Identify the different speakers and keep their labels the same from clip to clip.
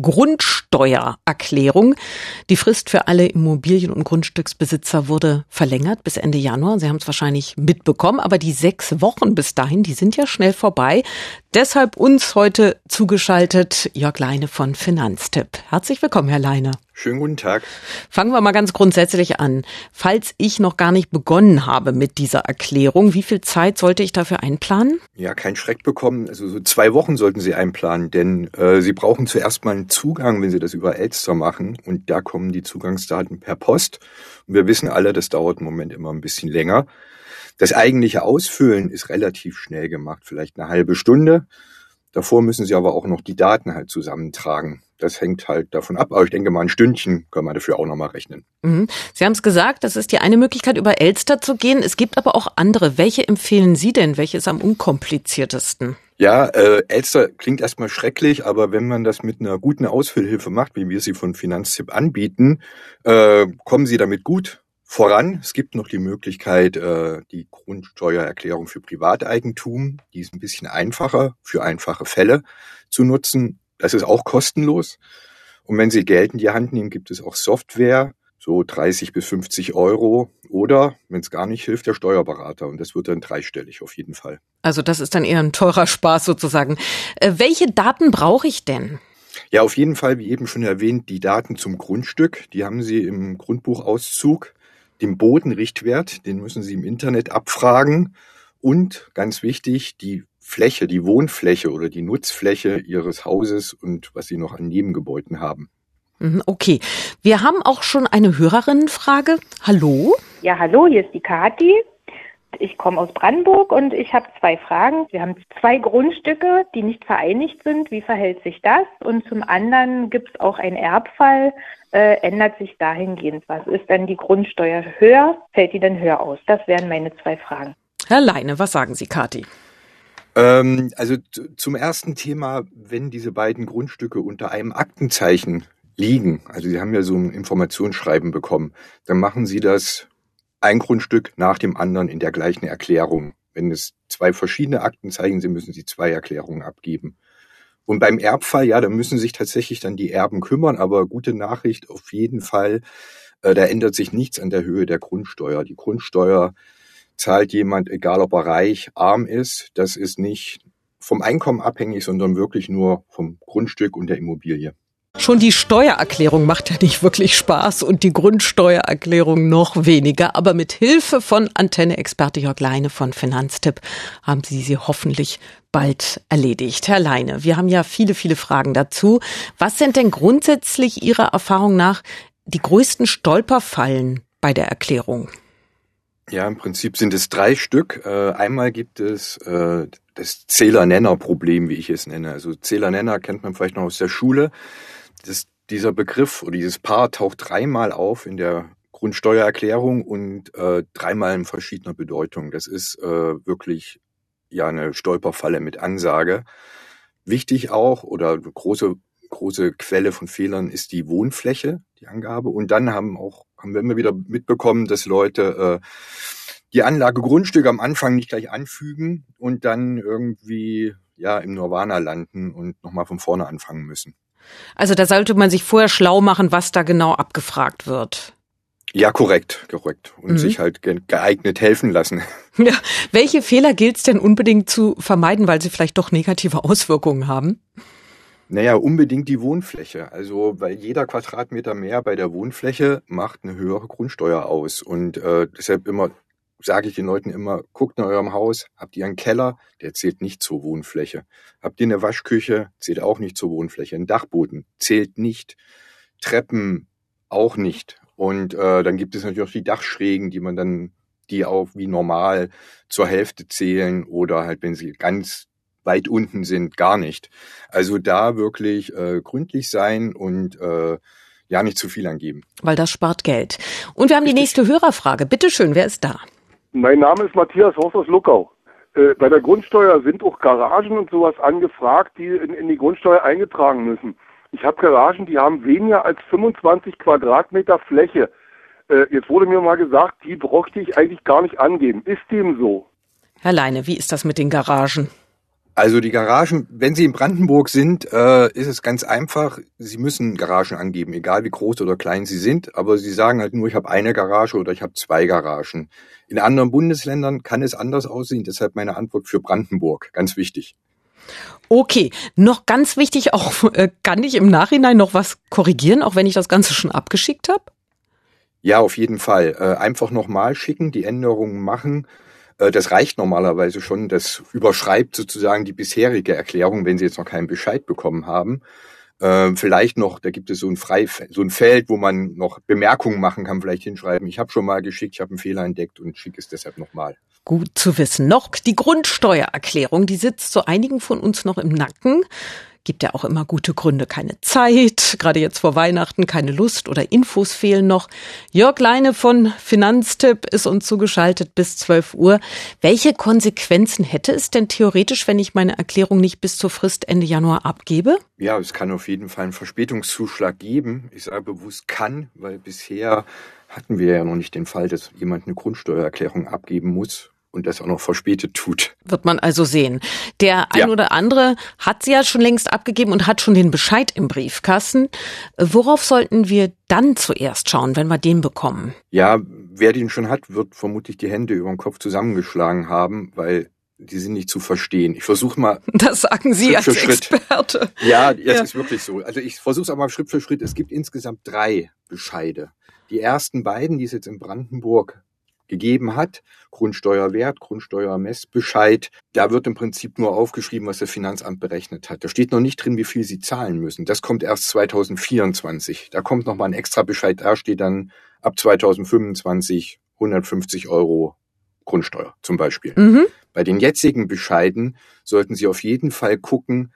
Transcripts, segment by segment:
Speaker 1: Grundsteuererklärung. Die Frist für alle Immobilien- und Grundstücksbesitzer wurde verlängert bis Ende Januar. Sie haben es wahrscheinlich mitbekommen, aber die sechs Wochen bis dahin, die sind ja schnell vorbei. Deshalb uns heute zugeschaltet Jörg Leine von Finanztipp. Herzlich willkommen, Herr Leine.
Speaker 2: Schönen guten Tag.
Speaker 1: Fangen wir mal ganz grundsätzlich an. Falls ich noch gar nicht begonnen habe mit dieser Erklärung, wie viel Zeit sollte ich dafür einplanen?
Speaker 2: Ja, kein Schreck bekommen. Also so zwei Wochen sollten Sie einplanen, denn äh, Sie brauchen zuerst mal einen Zugang, wenn Sie das über Elster machen. Und da kommen die Zugangsdaten per Post. Und wir wissen alle, das dauert im Moment immer ein bisschen länger. Das eigentliche Ausfüllen ist relativ schnell gemacht, vielleicht eine halbe Stunde. Davor müssen Sie aber auch noch die Daten halt zusammentragen. Das hängt halt davon ab. Aber ich denke mal, ein Stündchen können wir dafür auch nochmal rechnen.
Speaker 1: Mhm. Sie haben es gesagt, das ist die eine Möglichkeit, über Elster zu gehen. Es gibt aber auch andere. Welche empfehlen Sie denn? Welche ist am unkompliziertesten?
Speaker 2: Ja, äh, Elster klingt erstmal schrecklich, aber wenn man das mit einer guten Ausfüllhilfe macht, wie wir sie von Finanztipp anbieten, äh, kommen Sie damit gut voran. Es gibt noch die Möglichkeit, äh, die Grundsteuererklärung für Privateigentum, die ist ein bisschen einfacher für einfache Fälle zu nutzen. Das ist auch kostenlos. Und wenn Sie Geld in die Hand nehmen, gibt es auch Software, so 30 bis 50 Euro. Oder, wenn es gar nicht hilft, der Steuerberater. Und das wird dann dreistellig auf jeden Fall.
Speaker 1: Also das ist dann eher ein teurer Spaß sozusagen. Äh, welche Daten brauche ich denn?
Speaker 2: Ja, auf jeden Fall, wie eben schon erwähnt, die Daten zum Grundstück. Die haben Sie im Grundbuchauszug den Bodenrichtwert, den müssen Sie im Internet abfragen und ganz wichtig, die Fläche, die Wohnfläche oder die Nutzfläche Ihres Hauses und was Sie noch an Nebengebäuden haben.
Speaker 1: Mhm, okay, wir haben auch schon eine Hörerinnenfrage. Hallo?
Speaker 3: Ja, hallo, hier ist die Kathi. Ich komme aus Brandenburg und ich habe zwei Fragen. Wir haben zwei Grundstücke, die nicht vereinigt sind. Wie verhält sich das? Und zum anderen gibt es auch einen Erbfall. Äh, ändert sich dahingehend was? Ist dann die Grundsteuer höher? Fällt die dann höher aus? Das wären meine zwei Fragen.
Speaker 1: Herr Leine, was sagen Sie, Kathi?
Speaker 2: Ähm, also zum ersten Thema, wenn diese beiden Grundstücke unter einem Aktenzeichen liegen, also Sie haben ja so ein Informationsschreiben bekommen, dann machen Sie das ein Grundstück nach dem anderen in der gleichen Erklärung. Wenn es zwei verschiedene Aktenzeichen sind, müssen Sie zwei Erklärungen abgeben. Und beim Erbfall, ja, da müssen sich tatsächlich dann die Erben kümmern, aber gute Nachricht auf jeden Fall, äh, da ändert sich nichts an der Höhe der Grundsteuer. Die Grundsteuer zahlt jemand, egal ob er reich, arm ist. Das ist nicht vom Einkommen abhängig, sondern wirklich nur vom Grundstück und der Immobilie.
Speaker 1: Schon die Steuererklärung macht ja nicht wirklich Spaß und die Grundsteuererklärung noch weniger. Aber mit Hilfe von Antenne-Experte Jörg Leine von Finanztipp haben Sie sie hoffentlich bald erledigt. Herr Leine, wir haben ja viele, viele Fragen dazu. Was sind denn grundsätzlich Ihrer Erfahrung nach die größten Stolperfallen bei der Erklärung?
Speaker 2: Ja, im Prinzip sind es drei Stück. Äh, einmal gibt es äh, das Zähler-Nenner-Problem, wie ich es nenne. Also Zähler-Nenner kennt man vielleicht noch aus der Schule das, dieser Begriff oder dieses Paar taucht dreimal auf in der Grundsteuererklärung und äh, dreimal in verschiedener Bedeutung. Das ist äh, wirklich ja eine Stolperfalle mit Ansage. Wichtig auch oder große große Quelle von Fehlern ist die Wohnfläche, die Angabe. Und dann haben auch haben wir immer wieder mitbekommen, dass Leute äh, die Anlage Grundstücke am Anfang nicht gleich anfügen und dann irgendwie ja im Nirvana landen und nochmal von vorne anfangen müssen.
Speaker 1: Also da sollte man sich vorher schlau machen, was da genau abgefragt wird.
Speaker 2: Ja, korrekt, korrekt. Und mhm. sich halt geeignet helfen lassen.
Speaker 1: Ja. Welche Fehler gilt es denn unbedingt zu vermeiden, weil sie vielleicht doch negative Auswirkungen haben?
Speaker 2: Naja, unbedingt die Wohnfläche. Also weil jeder Quadratmeter mehr bei der Wohnfläche macht eine höhere Grundsteuer aus. Und äh, deshalb immer sage ich den Leuten immer, guckt in eurem Haus, habt ihr einen Keller, der zählt nicht zur Wohnfläche. Habt ihr eine Waschküche, zählt auch nicht zur Wohnfläche. Ein Dachboden zählt nicht. Treppen auch nicht. Und äh, dann gibt es natürlich auch die Dachschrägen, die man dann, die auch wie normal zur Hälfte zählen oder halt, wenn sie ganz weit unten sind, gar nicht. Also da wirklich äh, gründlich sein und äh, ja nicht zu viel angeben.
Speaker 1: Weil das spart Geld. Und wir haben Richtig. die nächste Hörerfrage. Bitte schön, wer ist da?
Speaker 4: Mein Name ist Matthias Horst aus Luckau. Äh, bei der Grundsteuer sind auch Garagen und sowas angefragt, die in, in die Grundsteuer eingetragen müssen. Ich habe Garagen, die haben weniger als 25 Quadratmeter Fläche. Äh, jetzt wurde mir mal gesagt, die bräuchte ich eigentlich gar nicht angeben. Ist dem so?
Speaker 1: Herr Leine, wie ist das mit den Garagen?
Speaker 2: Also die Garagen, wenn Sie in Brandenburg sind, äh, ist es ganz einfach. Sie müssen Garagen angeben, egal wie groß oder klein sie sind. Aber Sie sagen halt nur, ich habe eine Garage oder ich habe zwei Garagen. In anderen Bundesländern kann es anders aussehen. Deshalb meine Antwort für Brandenburg. Ganz wichtig.
Speaker 1: Okay, noch ganz wichtig, auch äh, kann ich im Nachhinein noch was korrigieren, auch wenn ich das Ganze schon abgeschickt habe?
Speaker 2: Ja, auf jeden Fall. Äh, einfach nochmal schicken, die Änderungen machen das reicht normalerweise schon. Das überschreibt sozusagen die bisherige Erklärung, wenn Sie jetzt noch keinen Bescheid bekommen haben. Äh, vielleicht noch, da gibt es so ein Freifeld, so ein Feld, wo man noch Bemerkungen machen kann, vielleicht hinschreiben, ich habe schon mal geschickt, ich habe einen Fehler entdeckt und schicke es deshalb nochmal.
Speaker 1: Gut zu wissen. Noch die Grundsteuererklärung, die sitzt so einigen von uns noch im Nacken. Gibt ja auch immer gute Gründe. Keine Zeit, gerade jetzt vor Weihnachten, keine Lust oder Infos fehlen noch. Jörg Leine von Finanztipp ist uns zugeschaltet bis 12 Uhr. Welche Konsequenzen hätte es denn theoretisch, wenn ich meine Erklärung nicht bis zur Frist Ende Januar abgebe?
Speaker 2: Ja, es kann auf jeden Fall einen Verspätungszuschlag geben. Ich sage bewusst kann, weil bisher hatten wir ja noch nicht den Fall, dass jemand eine Grundsteuererklärung abgeben muss und das auch noch verspätet tut.
Speaker 1: Wird man also sehen. Der ein ja. oder andere hat sie ja schon längst abgegeben und hat schon den Bescheid im Briefkasten. Worauf sollten wir dann zuerst schauen, wenn wir den bekommen?
Speaker 2: Ja, wer den schon hat, wird vermutlich die Hände über den Kopf zusammengeschlagen haben, weil die sind nicht zu verstehen. Ich versuche mal.
Speaker 1: Das sagen Sie Schritt als Experte.
Speaker 2: Ja, das ja. ist wirklich so. Also ich versuche es aber Schritt für Schritt. Es gibt insgesamt drei Bescheide. Die ersten beiden, die es jetzt in Brandenburg gegeben hat, Grundsteuerwert, Grundsteuermessbescheid, da wird im Prinzip nur aufgeschrieben, was das Finanzamt berechnet hat. Da steht noch nicht drin, wie viel Sie zahlen müssen. Das kommt erst 2024. Da kommt nochmal ein extra Bescheid, da steht dann ab 2025 150 Euro Grundsteuer zum Beispiel. Mhm. Bei den jetzigen Bescheiden sollten Sie auf jeden Fall gucken,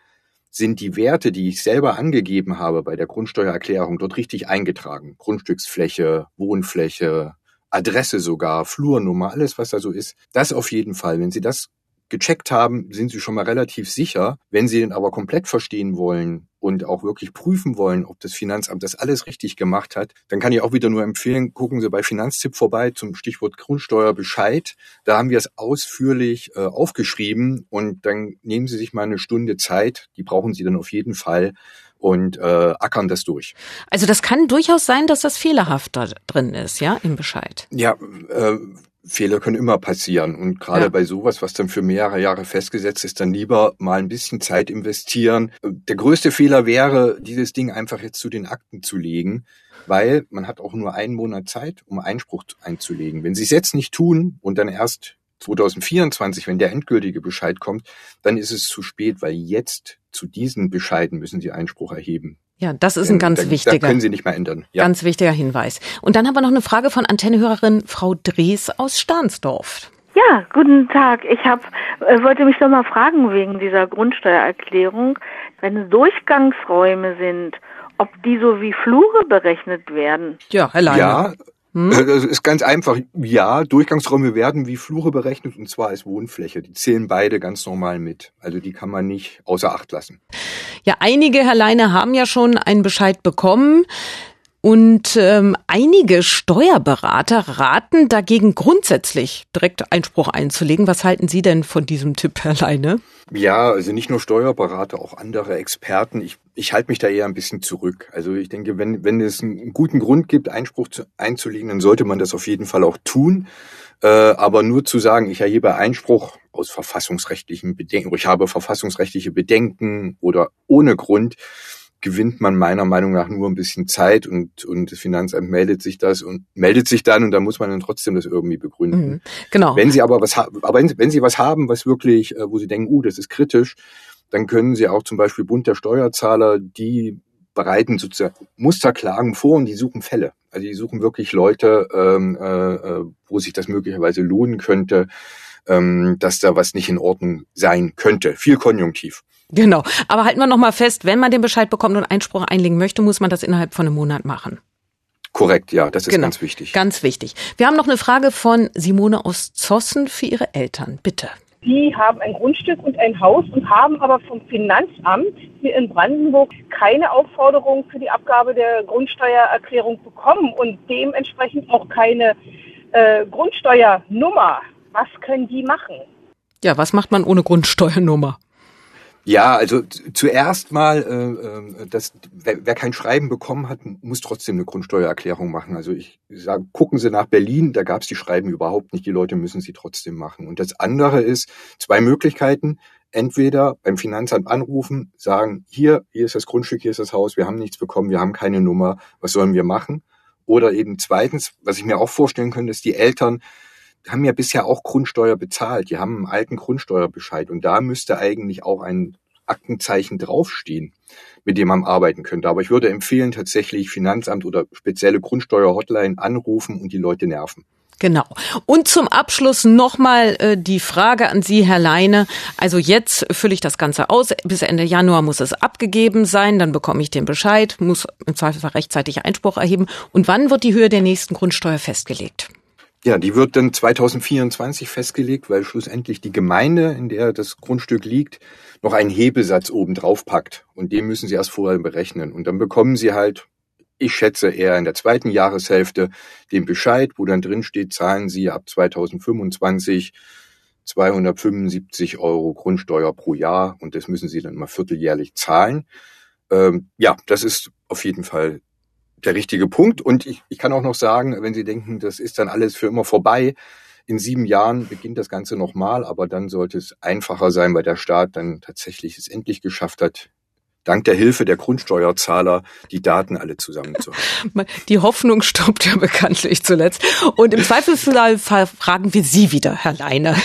Speaker 2: sind die Werte, die ich selber angegeben habe bei der Grundsteuererklärung, dort richtig eingetragen. Grundstücksfläche, Wohnfläche, Adresse sogar, Flurnummer, alles was da so ist. Das auf jeden Fall. Wenn Sie das gecheckt haben, sind Sie schon mal relativ sicher. Wenn Sie den aber komplett verstehen wollen und auch wirklich prüfen wollen, ob das Finanzamt das alles richtig gemacht hat, dann kann ich auch wieder nur empfehlen, gucken Sie bei Finanztipp vorbei zum Stichwort Grundsteuerbescheid. Da haben wir es ausführlich äh, aufgeschrieben und dann nehmen Sie sich mal eine Stunde Zeit. Die brauchen Sie dann auf jeden Fall und äh, ackern das durch.
Speaker 1: Also das kann durchaus sein, dass das fehlerhaft da drin ist, ja, im Bescheid.
Speaker 2: Ja, äh, Fehler können immer passieren und gerade ja. bei sowas, was dann für mehrere Jahre festgesetzt ist, dann lieber mal ein bisschen Zeit investieren. Der größte Fehler wäre, dieses Ding einfach jetzt zu den Akten zu legen, weil man hat auch nur einen Monat Zeit, um Einspruch einzulegen. Wenn Sie es jetzt nicht tun und dann erst 2024, wenn der endgültige Bescheid kommt, dann ist es zu spät, weil jetzt zu diesen Bescheiden müssen Sie Einspruch erheben.
Speaker 1: Ja, das ist ein ganz
Speaker 2: da,
Speaker 1: wichtiger.
Speaker 2: Da können Sie nicht mehr ändern.
Speaker 1: Ja. Ganz wichtiger Hinweis. Und dann haben wir noch eine Frage von Antennehörerin Frau Drees aus Stahnsdorf.
Speaker 5: Ja, guten Tag. Ich hab, äh, wollte mich noch mal fragen wegen dieser Grundsteuererklärung, wenn es Durchgangsräume sind, ob die so wie Flure berechnet werden.
Speaker 2: Ja, Herr Leiner. Ja, hm? Äh, das ist ganz einfach. Ja, Durchgangsräume werden wie Flure berechnet und zwar als Wohnfläche. Die zählen beide ganz normal mit. Also die kann man nicht außer Acht lassen.
Speaker 1: Ja, einige, Herr Leine, haben ja schon einen Bescheid bekommen. Und ähm, einige Steuerberater raten dagegen grundsätzlich direkt Einspruch einzulegen. Was halten Sie denn von diesem Tipp, Herr Leine?
Speaker 2: Ja, also nicht nur Steuerberater, auch andere Experten. Ich, ich halte mich da eher ein bisschen zurück. Also ich denke, wenn, wenn es einen guten Grund gibt, Einspruch zu, einzulegen, dann sollte man das auf jeden Fall auch tun. Äh, aber nur zu sagen, ich erhebe Einspruch aus verfassungsrechtlichen Bedenken, ich habe verfassungsrechtliche Bedenken oder ohne Grund, gewinnt man meiner Meinung nach nur ein bisschen Zeit und, und das Finanzamt meldet sich das und meldet sich dann und da muss man dann trotzdem das irgendwie begründen. Mhm,
Speaker 1: genau.
Speaker 2: Wenn Sie aber was haben, aber wenn, wenn Sie was haben, was wirklich, äh, wo Sie denken, uh, das ist kritisch, dann können Sie auch zum Beispiel Bund der Steuerzahler, die bereiten sozusagen Musterklagen vor und die suchen Fälle. Also die suchen wirklich Leute, ähm, äh, äh wo sich das möglicherweise lohnen könnte, ähm, dass da was nicht in Ordnung sein könnte. Viel Konjunktiv.
Speaker 1: Genau. Aber halten wir nochmal fest, wenn man den Bescheid bekommt und Einspruch einlegen möchte, muss man das innerhalb von einem Monat machen.
Speaker 2: Korrekt, ja, das ist genau. ganz wichtig.
Speaker 1: Ganz wichtig. Wir haben noch eine Frage von Simone aus Zossen für ihre Eltern. Bitte.
Speaker 6: Die haben ein Grundstück und ein Haus und haben aber vom Finanzamt hier in Brandenburg keine Aufforderung für die Abgabe der Grundsteuererklärung bekommen und dementsprechend auch keine äh, Grundsteuernummer. Was können die machen?
Speaker 1: Ja, was macht man ohne Grundsteuernummer?
Speaker 2: Ja, also zuerst mal, äh, äh, das, wer, wer kein Schreiben bekommen hat, muss trotzdem eine Grundsteuererklärung machen. Also ich sage, gucken Sie nach Berlin, da gab es die Schreiben überhaupt nicht. Die Leute müssen sie trotzdem machen. Und das andere ist zwei Möglichkeiten. Entweder beim Finanzamt anrufen, sagen, hier, hier ist das Grundstück, hier ist das Haus, wir haben nichts bekommen, wir haben keine Nummer, was sollen wir machen? Oder eben zweitens, was ich mir auch vorstellen könnte, ist die Eltern haben ja bisher auch Grundsteuer bezahlt. Die haben einen alten Grundsteuerbescheid und da müsste eigentlich auch ein Aktenzeichen draufstehen, mit dem man arbeiten könnte. Aber ich würde empfehlen, tatsächlich Finanzamt oder spezielle Grundsteuer-Hotline anrufen und die Leute nerven.
Speaker 1: Genau. Und zum Abschluss nochmal äh, die Frage an Sie, Herr Leine. Also jetzt fülle ich das Ganze aus. Bis Ende Januar muss es abgegeben sein. Dann bekomme ich den Bescheid, muss im Zweifelsfall rechtzeitig Einspruch erheben. Und wann wird die Höhe der nächsten Grundsteuer festgelegt?
Speaker 2: Ja, die wird dann 2024 festgelegt, weil schlussendlich die Gemeinde, in der das Grundstück liegt, noch einen Hebesatz oben drauf packt. Und den müssen sie erst vorher berechnen. Und dann bekommen sie halt, ich schätze eher in der zweiten Jahreshälfte, den Bescheid, wo dann drin steht, zahlen sie ab 2025 275 Euro Grundsteuer pro Jahr. Und das müssen sie dann mal vierteljährlich zahlen. Ähm, ja, das ist auf jeden Fall der richtige Punkt. Und ich, ich kann auch noch sagen, wenn Sie denken, das ist dann alles für immer vorbei, in sieben Jahren beginnt das Ganze nochmal, aber dann sollte es einfacher sein, weil der Staat dann tatsächlich es endlich geschafft hat, dank der Hilfe der Grundsteuerzahler die Daten alle zusammenzuhalten.
Speaker 1: Die Hoffnung stoppt ja bekanntlich zuletzt. Und im Zweifelsfall fragen wir Sie wieder, Herr Leine.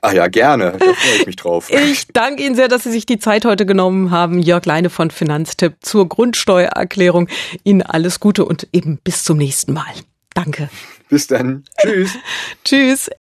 Speaker 2: Ah ja, gerne. Da freue ich mich drauf.
Speaker 1: Ich danke Ihnen sehr, dass Sie sich die Zeit heute genommen haben. Jörg Leine von Finanztipp zur Grundsteuererklärung. Ihnen alles Gute und eben bis zum nächsten Mal. Danke.
Speaker 2: Bis dann. Tschüss.
Speaker 1: Tschüss.